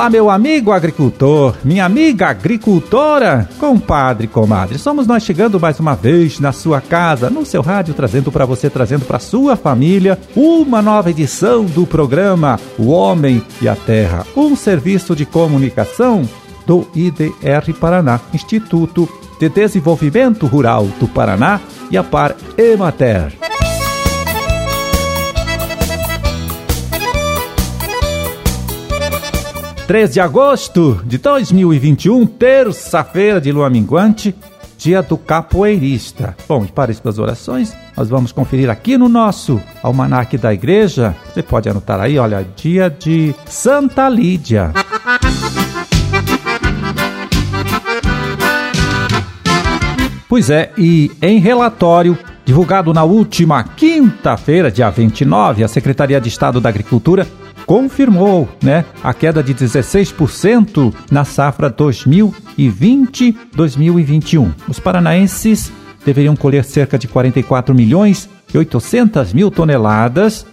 Olá, meu amigo agricultor, minha amiga agricultora, compadre, comadre. Somos nós chegando mais uma vez na sua casa, no seu rádio, trazendo para você, trazendo para sua família uma nova edição do programa O Homem e a Terra, um serviço de comunicação do IDR Paraná, Instituto de Desenvolvimento Rural do Paraná e a Par Emater. 3 de agosto de 2021, terça-feira de lua minguante, dia do capoeirista. Bom, e para as orações, nós vamos conferir aqui no nosso almanaque da igreja. Você pode anotar aí, olha, dia de Santa Lídia. Pois é, e em relatório divulgado na última quinta-feira, dia 29, a Secretaria de Estado da Agricultura confirmou né, a queda de 16% na safra 2020-2021. Os paranaenses deveriam colher cerca de 44 milhões e 800 mil toneladas,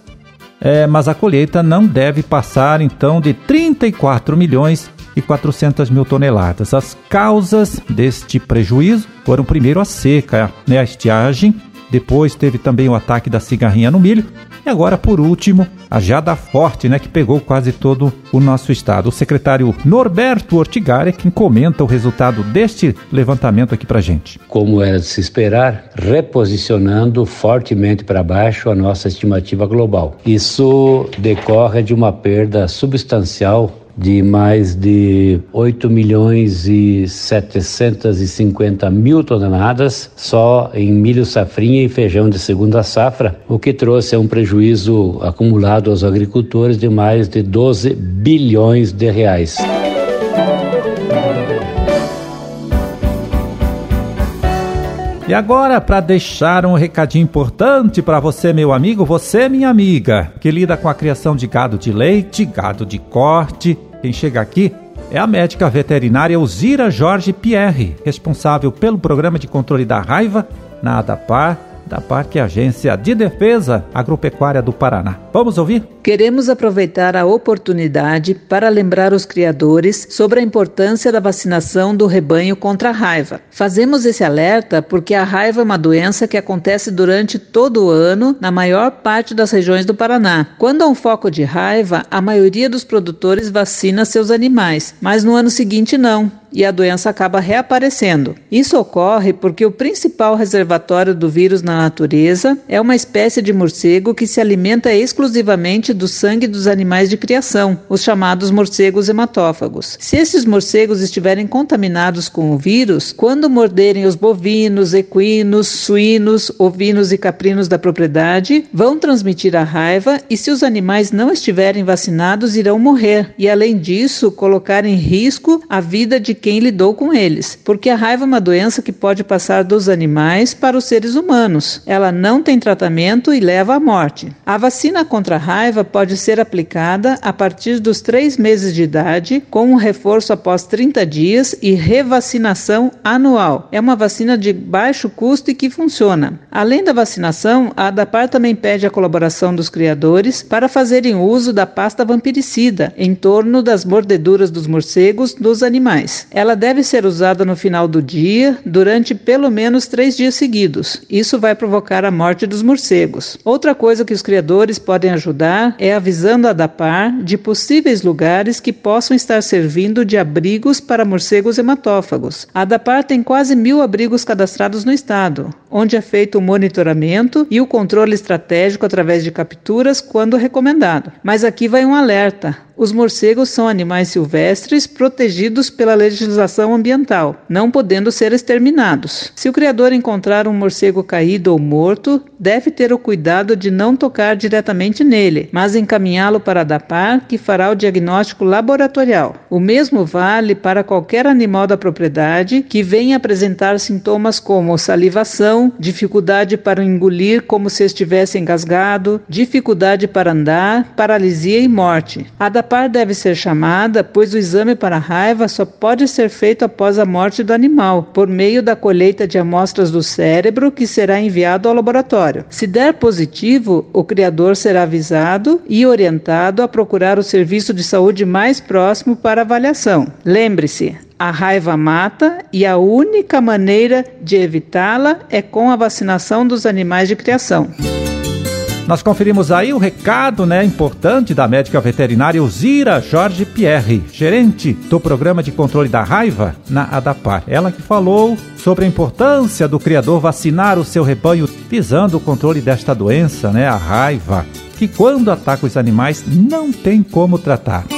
é, mas a colheita não deve passar então de 34 milhões e 400 mil toneladas. As causas deste prejuízo foram primeiro a seca, né, a estiagem, depois teve também o ataque da cigarrinha no milho e agora, por último, a Jada Forte, né, que pegou quase todo o nosso estado. O secretário Norberto Ortigara é quem comenta o resultado deste levantamento aqui para gente. Como era de se esperar, reposicionando fortemente para baixo a nossa estimativa global. Isso decorre de uma perda substancial de mais de 8 milhões e 750 mil toneladas só em milho safrinha e feijão de segunda safra, o que trouxe um prejuízo acumulado aos agricultores de mais de 12 bilhões de reais. E agora, para deixar um recadinho importante para você, meu amigo, você, minha amiga, que lida com a criação de gado de leite, gado de corte, quem chega aqui é a médica veterinária Uzira Jorge Pierre, responsável pelo programa de controle da raiva na ADAPAR da Parque Agência de Defesa Agropecuária do Paraná. Vamos ouvir? Queremos aproveitar a oportunidade para lembrar os criadores sobre a importância da vacinação do rebanho contra a raiva. Fazemos esse alerta porque a raiva é uma doença que acontece durante todo o ano na maior parte das regiões do Paraná. Quando há um foco de raiva, a maioria dos produtores vacina seus animais, mas no ano seguinte não e a doença acaba reaparecendo. Isso ocorre porque o principal reservatório do vírus na natureza é uma espécie de morcego que se alimenta exclusivamente do sangue dos animais de criação, os chamados morcegos hematófagos. Se esses morcegos estiverem contaminados com o vírus, quando morderem os bovinos, equinos, suínos, ovinos e caprinos da propriedade, vão transmitir a raiva e se os animais não estiverem vacinados, irão morrer e, além disso, colocar em risco a vida de quem lidou com eles, porque a raiva é uma doença que pode passar dos animais para os seres humanos. Ela não tem tratamento e leva à morte. A vacina contra a raiva pode ser aplicada a partir dos três meses de idade, com um reforço após 30 dias e revacinação anual. É uma vacina de baixo custo e que funciona. Além da vacinação, a ADAPAR também pede a colaboração dos criadores para fazerem uso da pasta vampiricida em torno das mordeduras dos morcegos dos animais. Ela deve ser usada no final do dia, durante pelo menos três dias seguidos. Isso vai provocar a morte dos morcegos. Outra coisa que os criadores podem ajudar é avisando a DAPAR de possíveis lugares que possam estar servindo de abrigos para morcegos hematófagos. A DAPAR tem quase mil abrigos cadastrados no estado, onde é feito o monitoramento e o controle estratégico através de capturas quando recomendado. Mas aqui vai um alerta. Os morcegos são animais silvestres protegidos pela legislação ambiental, não podendo ser exterminados. Se o criador encontrar um morcego caído ou morto, deve ter o cuidado de não tocar diretamente nele, mas encaminhá-lo para a DAPAR, que fará o diagnóstico laboratorial. O mesmo vale para qualquer animal da propriedade que venha apresentar sintomas como salivação, dificuldade para engolir como se estivesse engasgado, dificuldade para andar, paralisia e morte. A ADAPAR deve ser chamada, pois o exame para raiva só pode ser feito após a morte do animal, por meio da colheita de amostras do cérebro que será enviado ao laboratório. Se der positivo, o criador será avisado e orientado a procurar o serviço de saúde mais próximo para avaliação. Lembre-se, a raiva mata e a única maneira de evitá-la é com a vacinação dos animais de criação. Nós conferimos aí o recado, né, importante da médica veterinária Uzira Jorge Pierre, gerente do programa de controle da raiva na ADAPAR. Ela que falou sobre a importância do criador vacinar o seu rebanho visando o controle desta doença, né, a raiva, que quando ataca os animais não tem como tratar.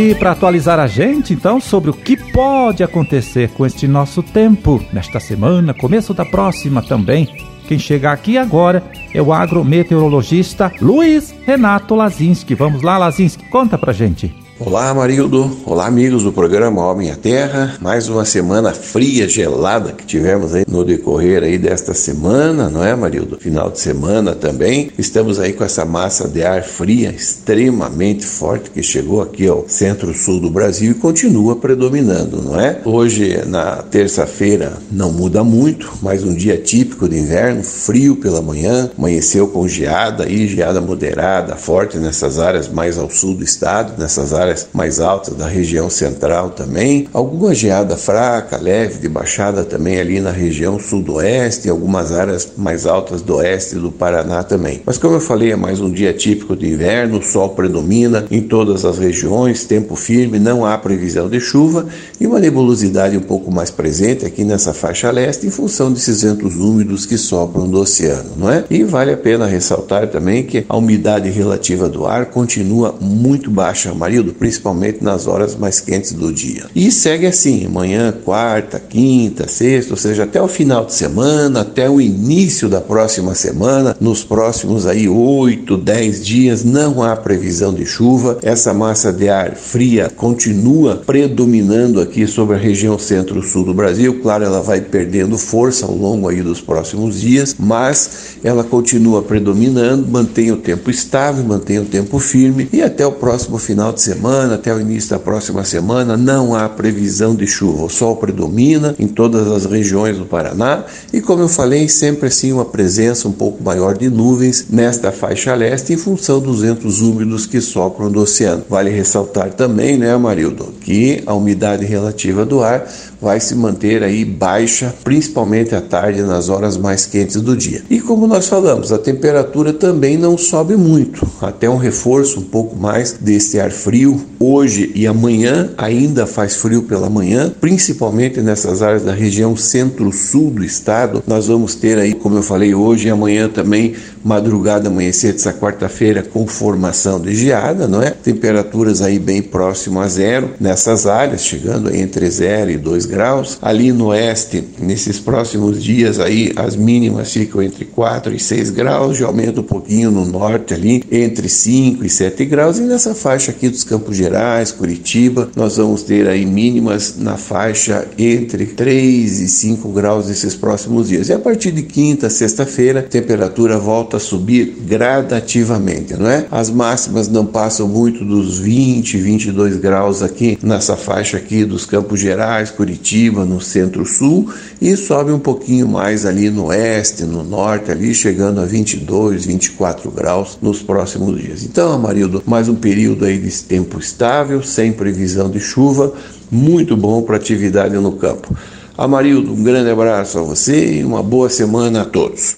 E para atualizar a gente, então, sobre o que pode acontecer com este nosso tempo, nesta semana, começo da próxima também, quem chega aqui agora é o agrometeorologista Luiz Renato Lazinski. Vamos lá, Lazinski, conta pra gente. Olá, Marildo. Olá, amigos do programa Homem à Terra. Mais uma semana fria, gelada que tivemos aí no decorrer aí desta semana, não é, Marildo? Final de semana também. Estamos aí com essa massa de ar fria extremamente forte que chegou aqui ao centro-sul do Brasil e continua predominando, não é? Hoje, na terça-feira, não muda muito, mais um dia típico de inverno, frio pela manhã, amanheceu com geada aí, geada moderada, forte nessas áreas mais ao sul do estado, nessas áreas áreas mais altas da região central também. Alguma geada fraca, leve, de baixada também ali na região sudoeste, algumas áreas mais altas do oeste do Paraná também. Mas como eu falei, é mais um dia típico de inverno, o sol predomina em todas as regiões, tempo firme, não há previsão de chuva e uma nebulosidade um pouco mais presente aqui nessa faixa leste em função desses ventos úmidos que sopram do oceano, não é? E vale a pena ressaltar também que a umidade relativa do ar continua muito baixa, marido, principalmente nas horas mais quentes do dia. E segue assim, amanhã, quarta, quinta, sexta, ou seja, até o final de semana, até o início da próxima semana, nos próximos aí 8, 10 dias, não há previsão de chuva. Essa massa de ar fria continua predominando aqui sobre a região centro-sul do Brasil. Claro, ela vai perdendo força ao longo aí dos próximos dias, mas ela continua predominando, mantém o tempo estável, mantém o tempo firme e até o próximo final de semana semana até o início da próxima semana não há previsão de chuva. O sol predomina em todas as regiões do Paraná e, como eu falei, sempre assim uma presença um pouco maior de nuvens nesta faixa leste em função dos ventos úmidos que sopram do oceano. Vale ressaltar também, né, Amarildo, que a umidade relativa do ar vai se manter aí baixa, principalmente à tarde, nas horas mais quentes do dia. E como nós falamos, a temperatura também não sobe muito, até um reforço um pouco mais desse ar frio. Hoje e amanhã ainda faz frio pela manhã, principalmente nessas áreas da região centro-sul do estado. Nós vamos ter aí, como eu falei, hoje e amanhã também madrugada, amanhecer dessa quarta-feira com formação de geada, não é? Temperaturas aí bem próximo a zero nessas áreas, chegando entre 0 e 2 graus. Ali no oeste, nesses próximos dias aí, as mínimas ficam entre 4 e 6 graus, e aumenta um pouquinho no norte ali, entre 5 e 7 graus. E nessa faixa aqui dos Campos Gerais, Curitiba, nós vamos ter aí mínimas na faixa entre 3 e 5 graus nesses próximos dias. E a partir de quinta, sexta-feira, a temperatura volta a subir gradativamente, não é? As máximas não passam muito dos 20, 22 graus aqui nessa faixa aqui dos Campos Gerais, Curitiba Curitiba, no centro-sul, e sobe um pouquinho mais ali no oeste, no norte, ali chegando a 22, 24 graus nos próximos dias. Então, Amarildo, mais um período aí de tempo estável, sem previsão de chuva, muito bom para atividade no campo. Amarildo, um grande abraço a você e uma boa semana a todos.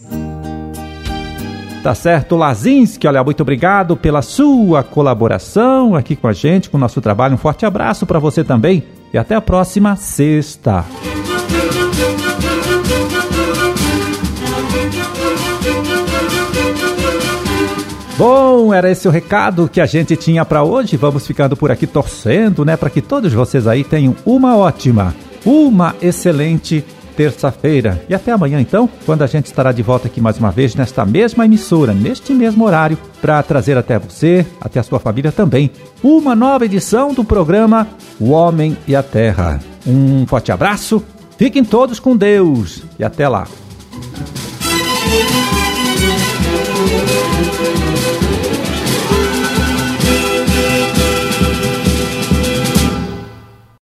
Tá certo, Lazinski, olha, muito obrigado pela sua colaboração aqui com a gente, com o nosso trabalho. Um forte abraço para você também e até a próxima sexta. Bom, era esse o recado que a gente tinha para hoje. Vamos ficando por aqui torcendo, né, para que todos vocês aí tenham uma ótima, uma excelente terça-feira. E até amanhã, então, quando a gente estará de volta aqui mais uma vez nesta mesma emissora, neste mesmo horário, para trazer até você, até a sua família também, uma nova edição do programa O Homem e a Terra. Um forte abraço, fiquem todos com Deus e até lá.